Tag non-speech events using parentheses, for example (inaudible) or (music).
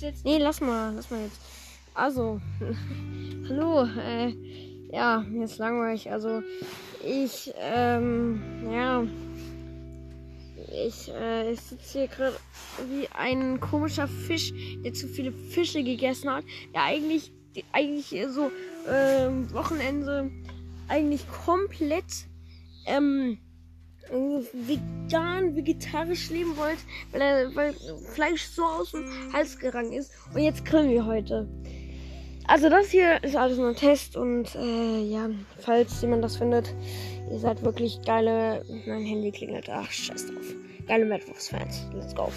jetzt? Nee, lass mal, lass mal jetzt. Also, (laughs) hallo, äh, ja, mir ist langweilig. Also, ich, ähm, ja, ich, äh, ich sitze hier gerade wie ein komischer Fisch, der zu viele Fische gegessen hat, der eigentlich, die, eigentlich so, ähm, Wochenende eigentlich komplett, ähm, vegan, vegetarisch leben wollte, weil, weil Fleisch so aus dem Hals gerannt ist. Und jetzt grillen wir heute. Also das hier ist alles nur ein Test und äh, ja, falls jemand das findet, ihr seid wirklich geile. Mein Handy klingelt. Ach, scheiß drauf. Geile Madwurfs-Fans. Let's go.